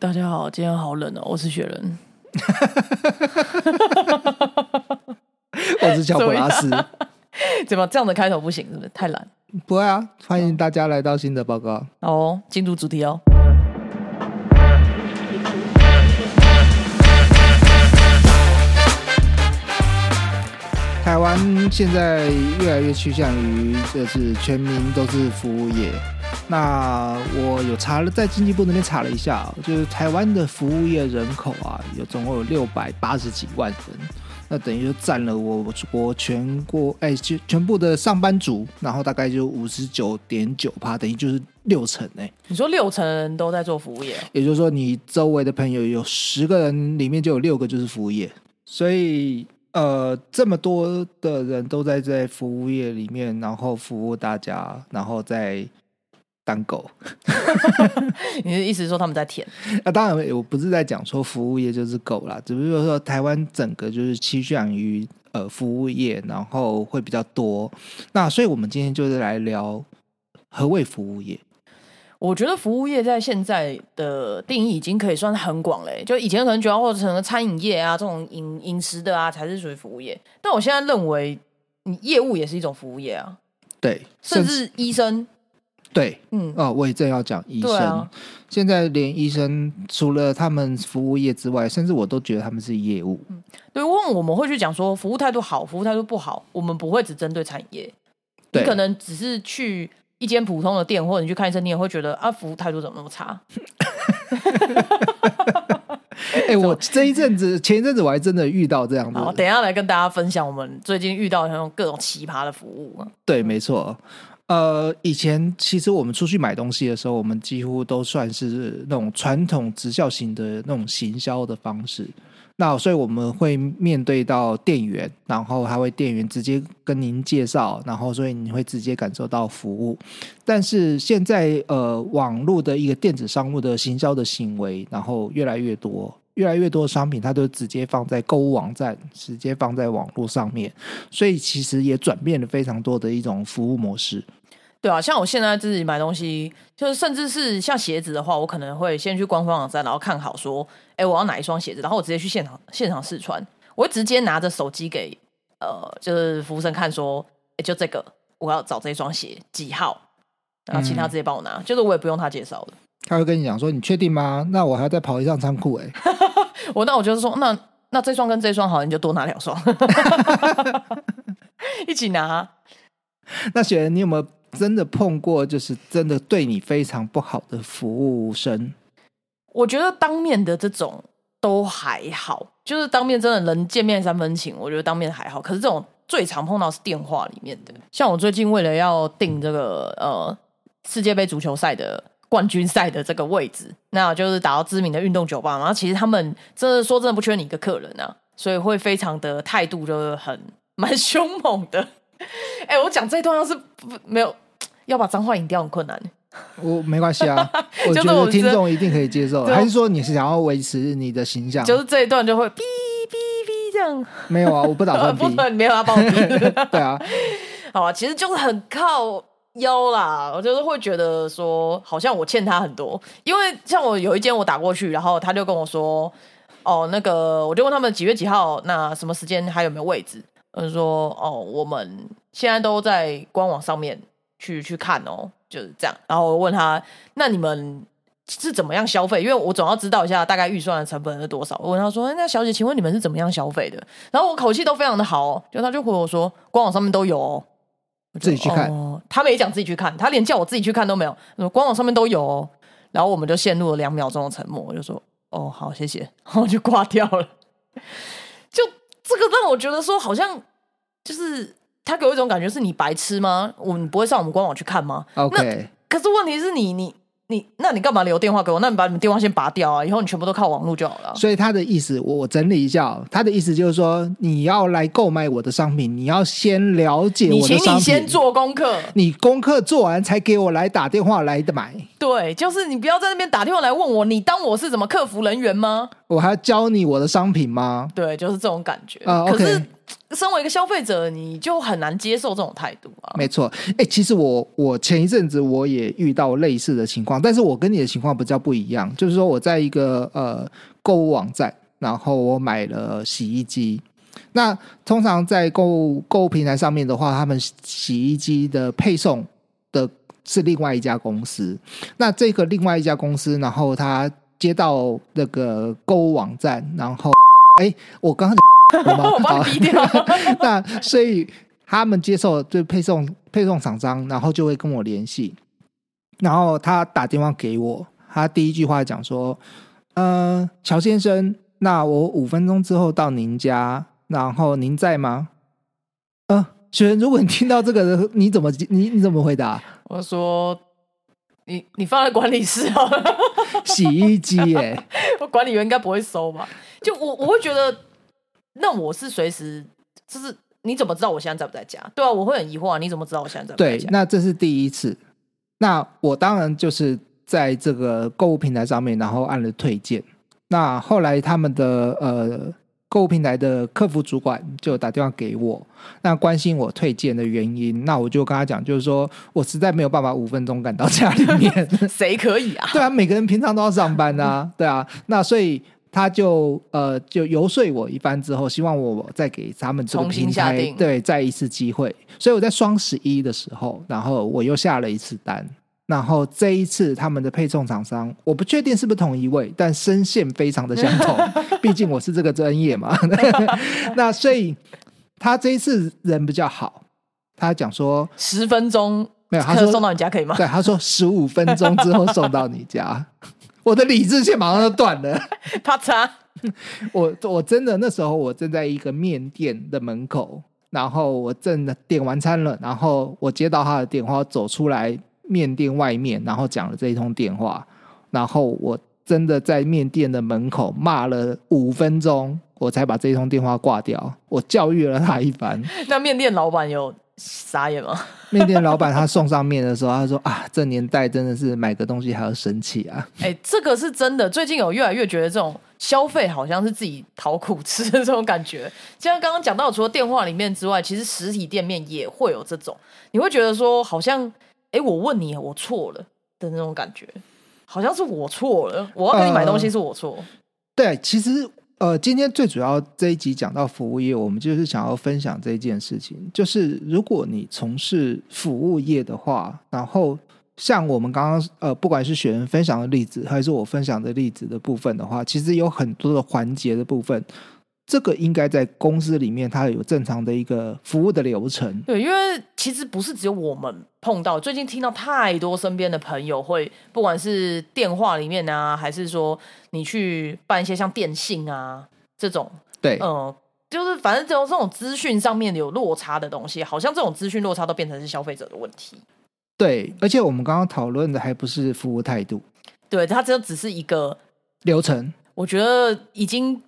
大家好，今天好冷哦，我是雪人。我是乔布拉斯。怎么这样的开头不行？是不是太懒？不会啊，欢迎大家来到新的报告。哦，进入主题哦。台湾现在越来越趋向于就是全民都是服务业。那我有查了，在经济部那边查了一下，就是台湾的服务业人口啊，有总共有六百八十几万人，那等于就占了我国全国哎全全部的上班族，然后大概就五十九点九趴，等于就是六成哎。你说六成人都在做服务业，也就是说你周围的朋友有十个人里面就有六个就是服务业，所以呃这么多的人都在在服务业里面，然后服务大家，然后再。当狗，你的意思是说他们在舔？那当然，我不是在讲说服务业就是狗啦，只不过说台湾整个就是趋向于呃服务业，然后会比较多。那所以我们今天就是来聊何谓服务业。我觉得服务业在现在的定义已经可以算是很广嘞，就以前可能觉得或者成了餐饮业啊这种饮饮食的啊才是属于服务业，但我现在认为你业务也是一种服务业啊。对，甚至医生。对，嗯，哦，我也正要讲医生。现在连医生除了他们服务业之外，甚至我都觉得他们是业务。嗯，对，问我们会去讲说服务态度好，服务态度不好，我们不会只针对产业。你可能只是去一间普通的店，或者你去看医生，你也会觉得啊，服务态度怎么那么差？哎，我这一阵子前一阵子我还真的遇到这样的。好，等一下来跟大家分享我们最近遇到那种各种奇葩的服务。对，没错。呃，以前其实我们出去买东西的时候，我们几乎都算是那种传统直销型的那种行销的方式。那所以我们会面对到店员，然后还会店员直接跟您介绍，然后所以你会直接感受到服务。但是现在呃，网络的一个电子商务的行销的行为，然后越来越多。越来越多的商品，它都直接放在购物网站，直接放在网络上面，所以其实也转变了非常多的一种服务模式。对啊，像我现在自己买东西，就是甚至是像鞋子的话，我可能会先去官方网站，然后看好说，哎，我要哪一双鞋子，然后我直接去现场现场试穿，我会直接拿着手机给呃，就是服务生看说，哎，就这个，我要找这双鞋几号，然后其他直接帮我拿，就是我也不用他介绍的。他会跟你讲说，你确定吗？那我还要再跑一趟仓库 哎。我那我就是说，那那这双跟这双好，你就多拿两双，一起拿。那雪人，你有没有真的碰过，就是真的对你非常不好的服务生？我觉得当面的这种都还好，就是当面真的能见面三分情，我觉得当面还好。可是这种最常碰到是电话里面的，像我最近为了要订这个呃世界杯足球赛的。冠军赛的这个位置，那就是打到知名的运动酒吧。然后其实他们真的说真的不缺你一个客人啊，所以会非常的态度就是很 蛮凶猛的。哎，我讲这段要是没有要把脏话引掉很困难。我没关系啊，我觉得听众一定可以接受。还是说你是想要维持你的形象？就是这一段就会哔哔哔这样。没有啊，我不打算 哔，没有要帮我哔。对啊，好啊，其实就是很靠。腰啦，我就是会觉得说，好像我欠他很多，因为像我有一间我打过去，然后他就跟我说，哦，那个我就问他们几月几号，那什么时间还有没有位置？他说，哦，我们现在都在官网上面去去看哦，就是这样。然后我问他，那你们是怎么样消费？因为我总要知道一下大概预算的成本是多少。我问他说，那小姐，请问你们是怎么样消费的？然后我口气都非常的好，就他就回我说，官网上面都有。哦。自己去看，他没讲自己去看，他连叫我自己去看都没有。官网上面都有，哦然后我们就陷入了两秒钟的沉默。我就说：“哦，好，谢谢。”然后就挂掉了。就这个让我觉得说，好像就是他给我一种感觉，是你白痴吗？我们不会上我们官网去看吗？OK。可是问题是你，你。你那你干嘛留电话给我？那你把你们电话先拔掉啊！以后你全部都靠网络就好了。所以他的意思，我我整理一下，他的意思就是说，你要来购买我的商品，你要先了解我的商品，你先做功课，你功课做完才给我来打电话来的买。对，就是你不要在那边打电话来问我，你当我是什么客服人员吗？我还要教你我的商品吗？对，就是这种感觉。啊，可是身为一个消费者，你就很难接受这种态度啊。没错，哎、其实我我前一阵子我也遇到类似的情况，但是我跟你的情况比较不一样，就是说我在一个呃购物网站，然后我买了洗衣机。那通常在购物购物平台上面的话，他们洗衣机的配送的是另外一家公司。那这个另外一家公司，然后他接到那个购物网站，然后 哎，我刚刚？我帮你逼掉。那所以他们接受就配送配送厂商，然后就会跟我联系，然后他打电话给我，他第一句话讲说：“呃，乔先生，那我五分钟之后到您家，然后您在吗？”呃，雪人，如果你听到这个，你怎么你你怎么回答？我说你你放在管理室好了，洗衣机耶、我管理员应该不会收吧？就我我会觉得，那我是随时就是你怎么知道我现在在不在家？对啊，我会很疑惑啊，你怎么知道我现在在不在对家？，那这是第一次。那我当然就是在这个购物平台上面，然后按了推荐。那后来他们的呃购物平台的客服主管就打电话给我，那关心我推荐的原因。那我就跟他讲，就是说我实在没有办法五分钟赶到家里面。谁可以啊？对啊，每个人平常都要上班啊，对啊。那所以他就呃就游说我一番之后，希望我再给他们这个平台对再一次机会。所以我在双十一的时候，然后我又下了一次单。然后这一次他们的配送厂商，我不确定是不是同一位，但声线非常的相同，毕竟我是这个专业嘛。那所以他这一次人比较好，他讲说十分钟没有，他可说送到你家可以吗？对，他说十五分钟之后送到你家，我的理智线马上就断了。啪嚓，我我真的那时候我正在一个面店的门口，然后我正点完餐了，然后我接到他的电话，走出来面店外面，然后讲了这一通电话，然后我真的在面店的门口骂了五分钟，我才把这一通电话挂掉。我教育了他一番。那面店老板有傻眼吗？面店老板他送上面的时候，他说啊，这年代真的是买个东西还要生气啊。哎、这个是真的。最近有越来越觉得这种消费好像是自己讨苦吃的这种感觉。就像刚刚讲到，除了电话里面之外，其实实体店面也会有这种，你会觉得说好像，哎、我问你，我错了的那种感觉，好像是我错了，我要跟你买东西是我错。对，其实呃，今天最主要这一集讲到服务业，我们就是想要分享这一件事情，就是如果你从事服务业的话，然后像我们刚刚呃，不管是学员分享的例子，还是我分享的例子的部分的话，其实有很多的环节的部分。这个应该在公司里面，它有正常的一个服务的流程。对，因为其实不是只有我们碰到，最近听到太多身边的朋友会，不管是电话里面啊，还是说你去办一些像电信啊这种，对，嗯、就是反正这种这种资讯上面有落差的东西，好像这种资讯落差都变成是消费者的问题。对，而且我们刚刚讨论的还不是服务态度、对，它这只是一个，流程。我觉得已经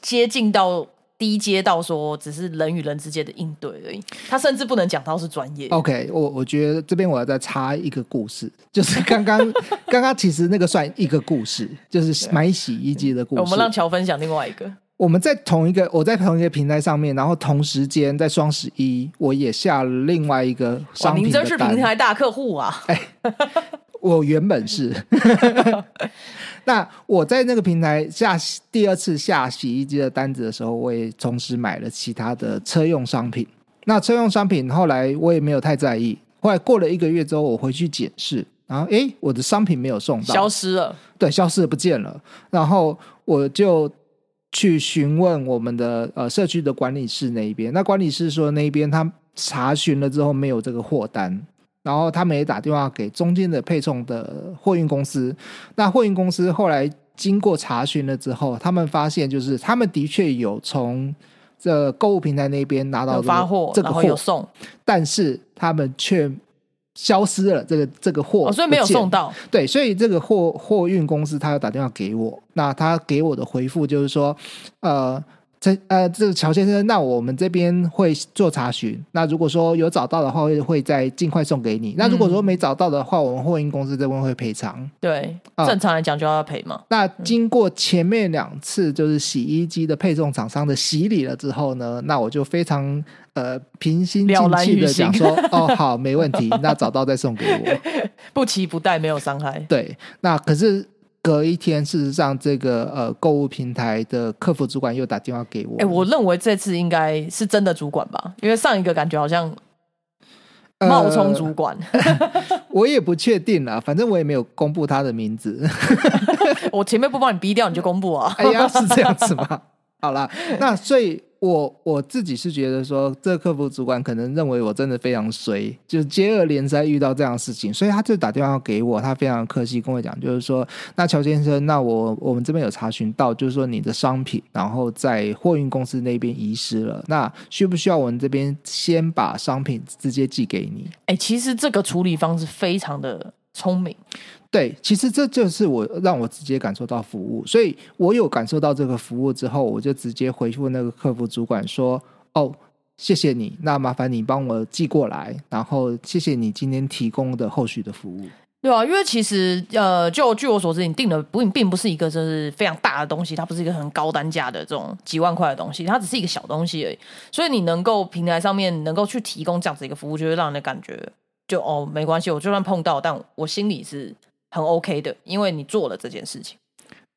接近到低阶到说，只是人与人之间的应对而已。他甚至不能讲到是专业。OK，我我觉得这边我要再插一个故事，就是刚刚 刚刚其实那个算一个故事，就是买洗衣机的故事。我们让乔分享另外一个。我们在同一个我在同一个平台上面，然后同时间在双十一，我也下了另外一个，商品您真是。平台大客户啊！我原本是，那我在那个平台下第二次下洗衣机的单子的时候，我也同时买了其他的车用商品。那车用商品后来我也没有太在意，后来过了一个月之后，我回去检视，然后诶，我的商品没有送到，消失了，对，消失了不见了。然后我就去询问我们的呃社区的管理室那一边，那管理室说那一边他查询了之后没有这个货单，然后他们也打电话给中间的配送的货运公司，那货运公司后来经过查询了之后，他们发现就是他们的确有从这购物平台那边拿到这个有发货，这个货，有送，但是他们却消失了，这个这个货、哦，所以没有送。到。对，所以这个货货运公司他要打电话给我，那他给我的回复就是说，呃，这呃，这个乔先生，那我们这边会做查询。那如果说有找到的话，会会再尽快送给你。那如果说没找到的话，我们货运公司这边会赔偿。对，啊正常来讲就要赔嘛。那经过前面两次就是洗衣机的配送厂商的洗礼了之后呢，那我就非常呃平心了静气的讲说，哦，好，没问题，那找到再送给我。不期不待，没有伤害。对，那可是隔一天，事实上这个呃购物平台的客服主管又打电话给我，哎、我认为这次应该是真的主管吧，因为上一个感觉好像呃冒充主管。我也不确定啦，反正我也没有公布他的名字。我前面不帮你逼掉，你就公布啊。哎呀，是这样子吗？好啦，那所以我我自己是觉得说，这客服主管可能认为我真的非常衰，就接二连三遇到这样的事情，所以他就打电话给我，他非常客气跟我讲，就是说，那乔先生，那我我们这边有查询到，就是说你的商品，然后在货运公司那边遗失了，那需不需要我们这边先把商品直接寄给你？哎、其实这个处理方式非常的聪明。对，其实这就是我让我直接感受到服务，所以我有感受到这个服务之后，我就直接回复那个客服主管说：“哦，谢谢你，那麻烦你帮我寄过来，然后谢谢你今天提供的后续的服务。对啊，因为其实呃，就据我所知，你订的不并不是一个就是非常大的东西，它不是一个很高单价的这种几万块的东西，它只是一个小东西而已。所以你能够平台上面能够去提供这样子一个服务，就会让人的感觉就哦没关系，我就算碰到，但我心里是很 OK 的，因为你做了这件事情。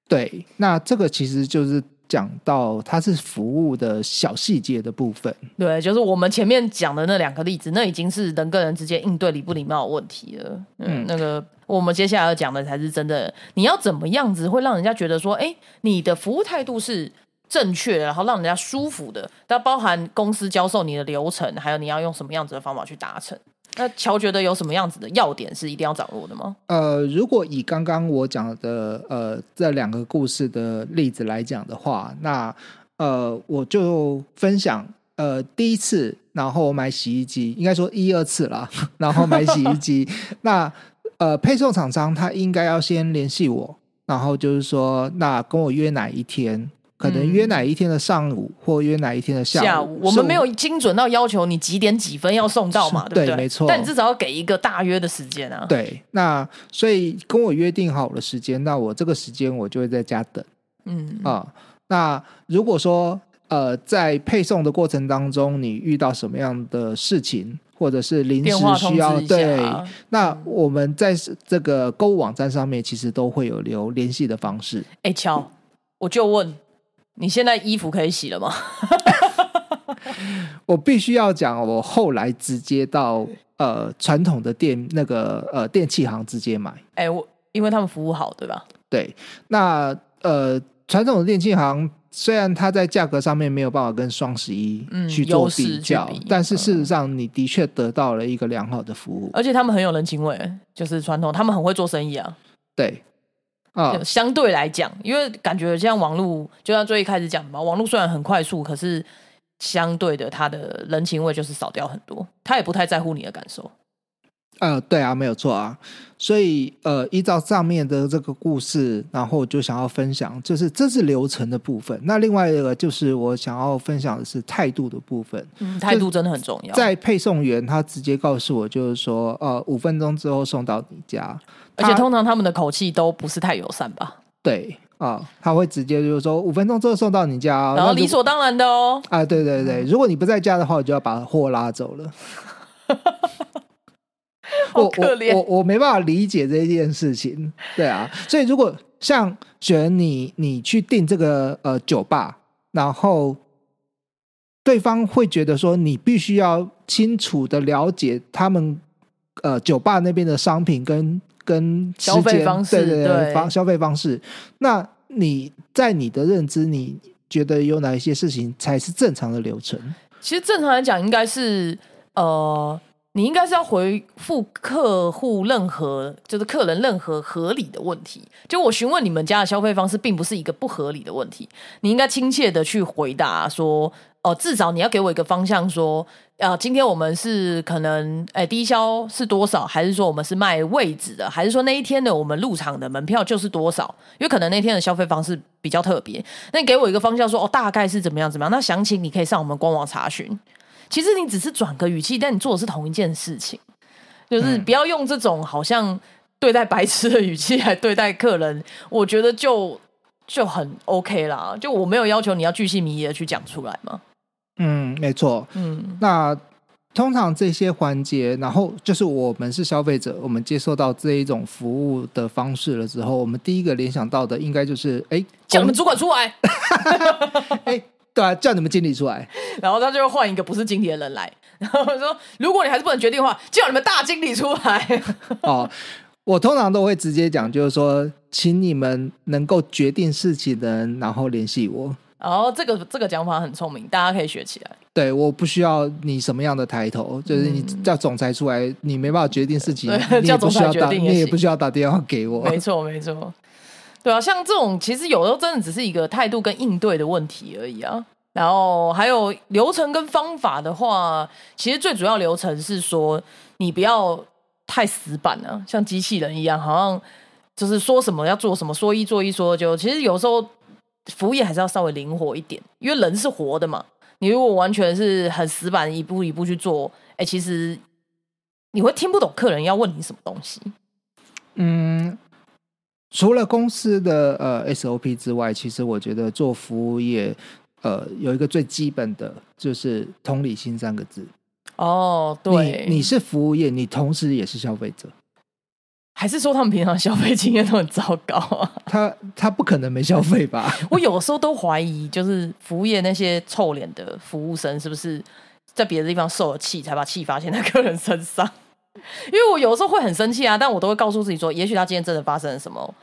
对，那这个其实就是讲到它是服务的小细节的部分。对，就是我们前面讲的那两个例子，那已经是人跟人之间应对礼不礼貌的问题了。嗯，嗯那个我们接下来要讲的才是真的，你要怎么样子会让人家觉得说，哎，你的服务态度是正确的，然后让人家舒服的。但包含公司教授你的流程，还有你要用什么样子的方法去达成。那乔觉得有什么样子的要点是一定要掌握的吗？呃，如果以刚刚我讲的呃这两个故事的例子来讲的话，那呃我就分享呃第一次，然后买洗衣机，应该说一二次啦，然后买洗衣机，那呃配送厂商他应该要先联系我，然后就是说那跟我约哪一天。可能约哪一天的上午，或约哪一天的下午。下午我是们没有精准到要求你几点几分要送到嘛，是对不对？对没错但你至少要给一个大约的时间啊。对，那所以跟我约定好了时间，那我这个时间我就会在家等。嗯，啊、那如果说呃，在配送的过程当中，你遇到什么样的事情，或者是临时需要对，啊那我们在这个购物网站上面其实都会有留联系的方式。哎、乔，我就问，你现在衣服可以洗了吗？我必须要讲，我后来直接到呃传统的店那个呃电器行直接买。哎、我因为他们服务好，对吧？对，那呃传统的电器行虽然它在价格上面没有办法跟双十一嗯去做比较，比但是事实上你的确得到了一个良好的服务。而且他们很有人情味，就是传统，他们很会做生意啊。对，啊、相对来讲，因为感觉像网络，就像最一开始讲的嘛，网络虽然很快速，可是相对的，他的人情味就是少掉很多，他也不太在乎你的感受。呃，对啊，没有错啊。所以呃，依照上面的这个故事，然后我就想要分享，就是这是流程的部分。那另外一个就是我想要分享的是态度的部分。嗯，态度真的很重要。在配送员他直接告诉我，就是说，呃，五分钟之后送到你家，而且通常他们的口气都不是太友善吧，对啊、他会直接就是说五分钟之后送到你家哦，然后理所当然的哦。啊，对对对，如果你不在家的话，我就要把货拉走了。好我我我我没办法理解这件事情，对啊，所以如果像雪儿你你去订这个呃酒吧，然后对方会觉得说你必须要清楚的了解他们呃酒吧那边的商品跟跟消费方式对对对方消费方式。那你在你的认知，你觉得有哪一些事情才是正常的流程？其实正常来讲，应该是呃，你应该是要回复客户任何就是客人任何合理的问题。就我询问你们家的消费方式，并不是一个不合理的问题，你应该亲切的去回答说。哦，至少你要给我一个方向，说，呃，今天我们是可能，哎，低消是多少，还是说我们是卖位置的，还是说那一天的我们入场的门票就是多少？因为可能那天的消费方式比较特别，那你给我一个方向，说，哦，大概是怎么样怎么样？那详情你可以上我们官网查询。其实你只是转个语气，但你做的是同一件事情，就是不要用这种好像对待白痴的语气来对待客人，我觉得就就很 OK 啦。就我没有要求你要巨细靡遗的去讲出来嘛。嗯，没错。嗯，那通常这些环节，然后就是我们是消费者，我们接受到这一种服务的方式了之后，我们第一个联想到的应该就是，哎，叫你们主管出来。哎。对啊，叫你们经理出来，然后他就会换一个不是经理的人来，然后说：“如果你还是不能决定的话，叫你们大经理出来。”哦，我通常都会直接讲，就是说，请你们能够决定事情的人，然后联系我。哦，这个这个讲法很聪明，大家可以学起来。对，我不需要你什么样的抬头，就是你叫总裁出来，你没办法决定事情，叫总裁决定，你也不需要打电话给我。没错，没错。对啊，像这种其实有时候真的只是一个态度跟应对的问题而已啊。然后还有流程跟方法的话，其实最主要流程是说你不要太死板了，像机器人一样，好像就是说什么要做什么，说一做一，说就。其实有时候服务业还是要稍微灵活一点，因为人是活的嘛。你如果完全是很死板，一步一步去做，哎，其实你会听不懂客人要问你什么东西。嗯。除了公司的呃 SOP 之外，其实我觉得做服务业，呃，有一个最基本的就是同理心三个字。哦，对，你是服务业，你同时也是消费者，还是说他们平常消费经验都很糟糕啊？他他不可能没消费吧？我有时候都怀疑，就是服务业那些臭脸的服务生，是不是在别的地方受了气，才把气发泄在客人身上？因为我有时候会很生气啊，但我都会告诉自己说，也许他今天真的发生了什么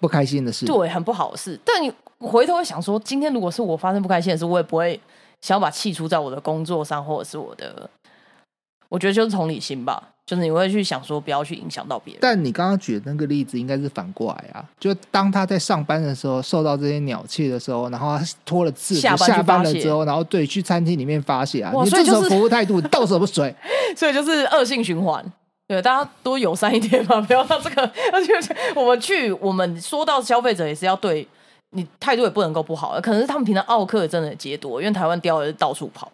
不开心的事，对，很不好的事。但你回头会想说，今天如果是我发生不开心的事，我也不会想要把气出在我的工作上，或者是我的，我觉得就是同理心吧。就是你会去想说，不要去影响到别人。但你刚刚举的那个例子，应该是反过来啊。就当他在上班的时候受到这些鸟气的时候，然后他脱了字，下班了之后，然后对去餐厅里面发泄啊，你这种服务态度倒什么水？所以就是恶性循环。对，大家多友善一点嘛，不要让这个。而且我们去，我们说到消费者也是要对你态度也不能够不好。可能是他们平常奥客真的接多，因为台湾雕是到处跑。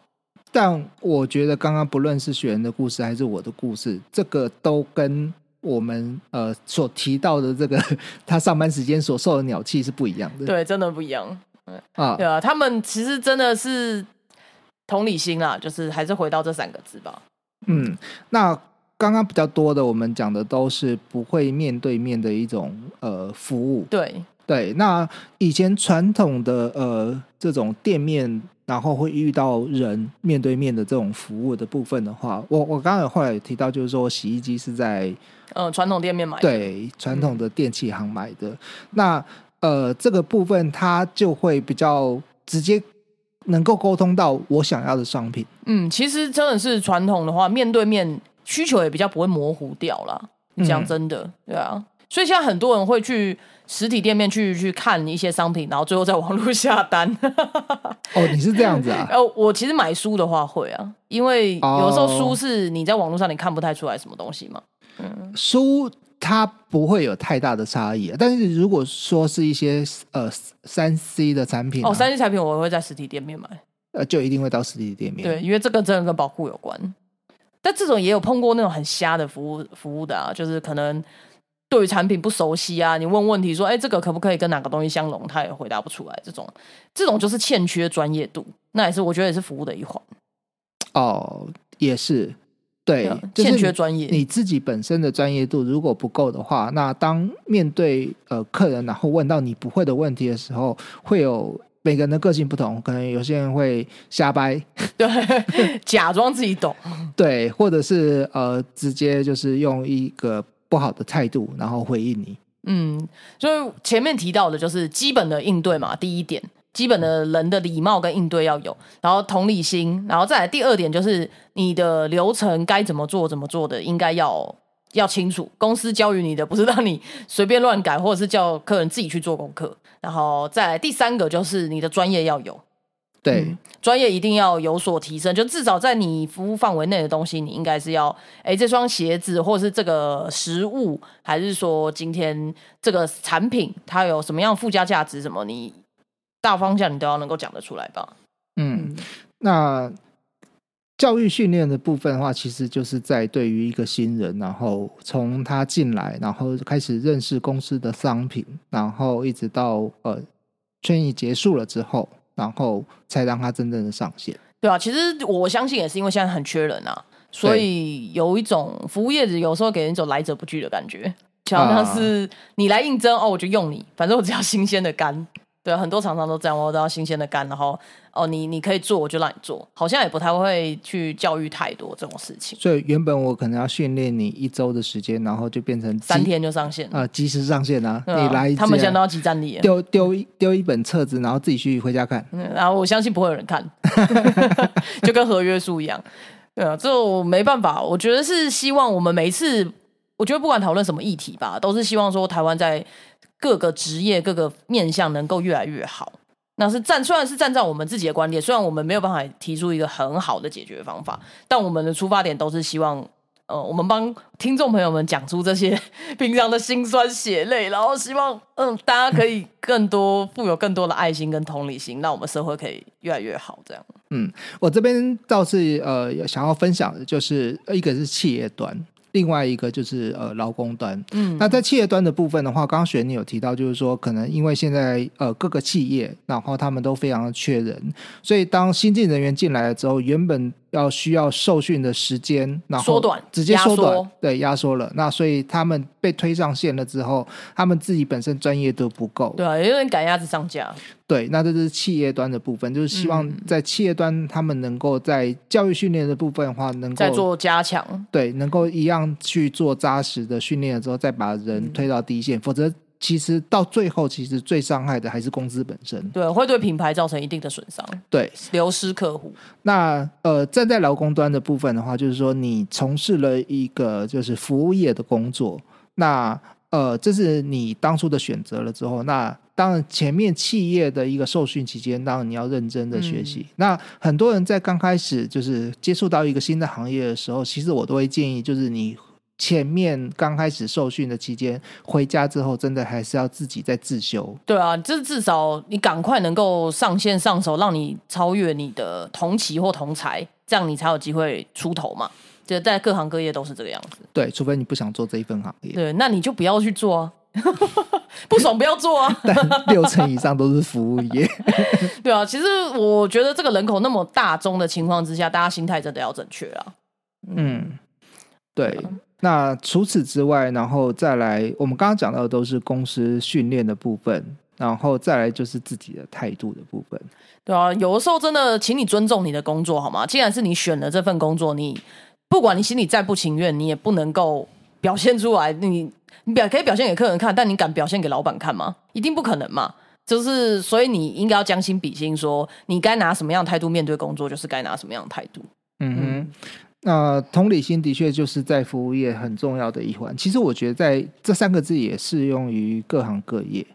但我觉得，刚刚不论是雪人的故事还是我的故事，这个都跟我们呃所提到的这个 他上班时间所受的鸟气是不一样的。对，真的不一样。啊，对啊，他们其实真的是同理心啊，就是还是回到这三个字吧。嗯，那刚刚比较多的，我们讲的都是不会面对面的一种呃服务。对对，那以前传统的呃这种店面。然后会遇到人面对面的这种服务的部分的话，我我刚刚后来提到，就是说洗衣机是在呃传统店面买的，对传统的电器行买的。那呃这个部分它就会比较直接能够沟通到我想要的商品。嗯，其实真的是传统的话，面对面需求也比较不会模糊掉了。讲真的，对啊。所以现在很多人会去实体店面去去看一些商品，然后最后在网络下单。哦，你是这样子啊？呃，我其实买书的话会啊，因为有时候书是你在网络上你看不太出来什么东西嘛。嗯，书它不会有太大的差异，但是如果说是一些呃三 C 的产品，哦，三 C 产品我会在实体店面买，呃，就一定会到实体店面。对，因为这个真的跟保护有关。但这种也有碰过那种很瞎的服务服务的啊，就是可能。对于产品不熟悉啊，你问问题说，哎，这个可不可以跟哪个东西相容？他也回答不出来。这种，这种就是欠缺专业度，那也是我觉得也是服务的一环。哦，也是，对，欠缺专业。你自己本身的专业度如果不够的话，那当面对呃客人，然后问到你不会的问题的时候，会有每个人的个性不同，可能有些人会瞎掰，对，假装自己懂，对，或者是呃直接就是用一个。不好的态度，然后回应你。嗯，所以前面提到的就是基本的应对嘛，第一点，基本的人的礼貌跟应对要有，然后同理心，然后再来第二点就是你的流程该怎么做怎么做的，应该要 要清楚。公司教育你的不是让你 随便乱改，或者是叫客人自己去做功课。然后再来第三个就是你的专业要有。对，嗯。专业一定要有所提升，就至少在你服务范围内的东西，你应该是要，哎，这双鞋子或者是这个食物，还是说今天这个产品它有什么样附加价值，什么你大方向你都要能够讲得出来吧？嗯，那教育训练的部分的话，其实就是在对于一个新人，然后从他进来，然后开始认识公司的商品，然后一直到呃圈役结束了之后，然后才让它真正的上线。对啊，其实我相信也是因为现在很缺人啊，所以有一种服务业者有时候给人一种来者不拒的感觉，就好像是你来应征哦，我就用你，反正我只要新鲜的肝。对啊，很多厂商都这样，我都要新鲜的干，然后哦，你你可以做，我就让你做，好像也不太会去教育太多这种事情。所以原本我可能要训练你一周的时间，然后就变成三天就上线啊，及时上线啊！你来，他们现在都要集战力了，丢丢一丢一本册子，然后自己去回家看。嗯然后我相信不会有人看，就跟合约书一样。对啊，这我没办法，我觉得是希望我们每一次，我觉得不管讨论什么议题吧，都是希望说台湾在各个职业、各个面向能够越来越好。那是站，虽然是站在我们自己的观点，虽然我们没有办法提出一个很好的解决方法，但我们的出发点都是希望，呃，我们帮听众朋友们讲出这些 平常的辛酸血泪，然后希望，嗯，大家可以更多富有更多的爱心跟同理心，让我们社会可以越来越好。这样，嗯，我这边倒是呃想要分享的就是一个是企业端，另外一个就是呃劳工端。嗯，那在企业端的部分的话，刚刚雪你有提到，就是说可能因为现在呃各个企业，然后他们都非常的缺人，所以当新进人员进来了之后，原本要需要受训的时间，然后缩短直接缩压缩。短，对，压缩了。那所以他们被推上线了之后，他们自己本身专业度不够，对啊，有点赶鸭子上架。对，那这是企业端的部分，就是希望嗯。在企业端他们能够在教育训练的部分的话，能够再做加强，对，能够一样去做扎实的训练了之后，再把嗯。人推到第一线，否则其实到最后，其实最伤害的还是公司本身。对，会对品牌造成一定的损伤，对，流失客户。那呃，站在劳工端的部分的话，就是说你从事了一个就是服务业的工作，那呃，这是你当初的选择了之后，那当然前面企业的一个受训期间，当然你要认真的学习。那很多人在刚开始就是接触到一个新的行业的时候，其实我都会建议，就是你。前面刚开始受训的期间，回家之后真的还是要自己在自修。对啊，就是至少你赶快能够上线上手，让你超越你的同期或同才，这样你才有机会出头嘛。就在各行各业都是这个样子。对，除非你不想做这一份行业，对，那你就不要去做啊，不爽不要做啊。但六成以上都是服务业。对啊，其实我觉得这个人口那么大众的情况之下，大家心态真的要正确啊。嗯，对。那除此之外，然后再来，我们刚刚讲到的都是公司训练的部分，然后再来就是自己的态度的部分。对啊，有的时候真的，请你尊重你的工作好吗？既然是你选了这份工作，你不管你心里再不情愿，你也不能够表现出来。你你表可以表现给客人看，但你敢表现给老板看吗？一定不可能嘛。就是所以你应该要将心比心说你该拿什么样的态度面对工作，就是该拿什么样的态度。嗯哼。那同理心的确就是在服务业很重要的一环。其实我觉得在这三个字也适用于各行各业。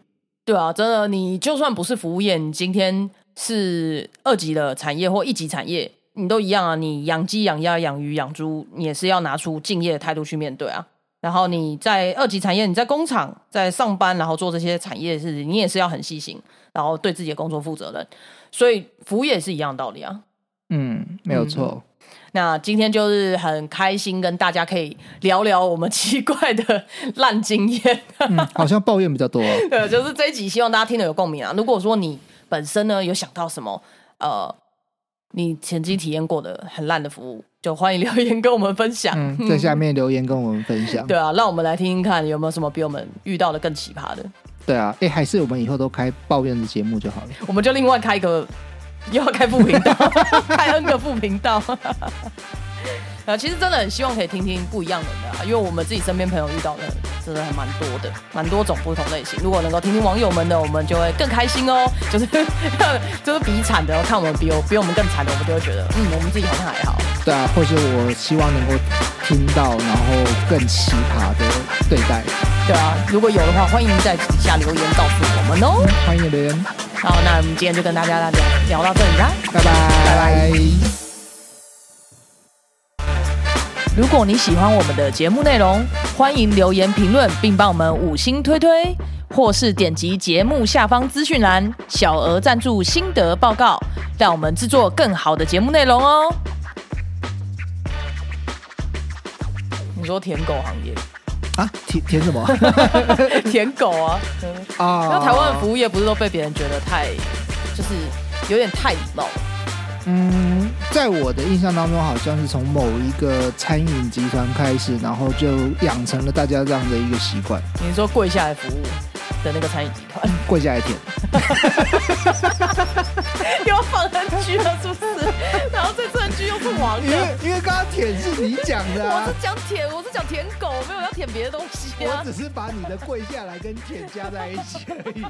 对啊，真的，你就算不是服务业，你今天是二级的产业或一级产业，你都一样啊。你养鸡、养鸭、养鱼、养猪，你也是要拿出敬业的态度去面对啊。然后你在二级产业，你在工厂在上班，然后做这些产业事情，你也是要很细心，然后对自己的工作负责任。所以服务业也是一样的道理啊。嗯，没有错。那今天就是很开心，跟大家可以聊聊我们奇怪的烂经验。嗯，好像抱怨比较多、哦。对，就是这一集，希望大家听得有共鸣啊。如果说你本身呢有想到什么呃，你曾经体验过的很烂的服务，就欢迎留言跟我们分享。嗯，在下面留言跟我们分享。对啊，让我们来听听看有没有什么比我们遇到的更奇葩的。对啊，哎，还是我们以后都开抱怨的节目就好了。我们就另外开一个，又要开副频道，开 N 个副频道。呃，其实真的很希望可以听听不一样的人啊，因为我们自己身边朋友遇到的真的还蛮多的，蛮多种不同类型。如果能够听听网友们的，我们就会更开心哦。就是就是比惨的，看我们比我比我们更惨的，我们就会觉得，嗯，我们自己好像还好。对啊，或是我希望能够听到，然后更奇葩的对待。对啊，如果有的话，欢迎在底下留言告诉我们哦。欢迎留言。好，那我们今天就跟大家聊聊到这里啦。拜拜，拜拜。如果你喜欢我们的节目内容，欢迎留言评论，并帮我们五星推推，或是点击节目下方资讯栏小额赞助心得报告，让我们制作更好的节目内容哦。你说舔狗行业？啊，舔舔什么 舔狗啊？嗯啊？那台湾的服务业不是都被别人觉得太，就是有点太礼貌？嗯，在我的印象当中，好像是从某一个餐饮集团开始，然后就养成了大家这样的一个习惯，你说跪下来服务的那个餐饮集团，跪下来舔。又要放很久了，是不是？因的。为因为刚刚舔是你讲的啊我是，讲舔，我是讲舔狗，没有要舔别的东西啊我。只是把你的跪下来跟舔加在一起而已。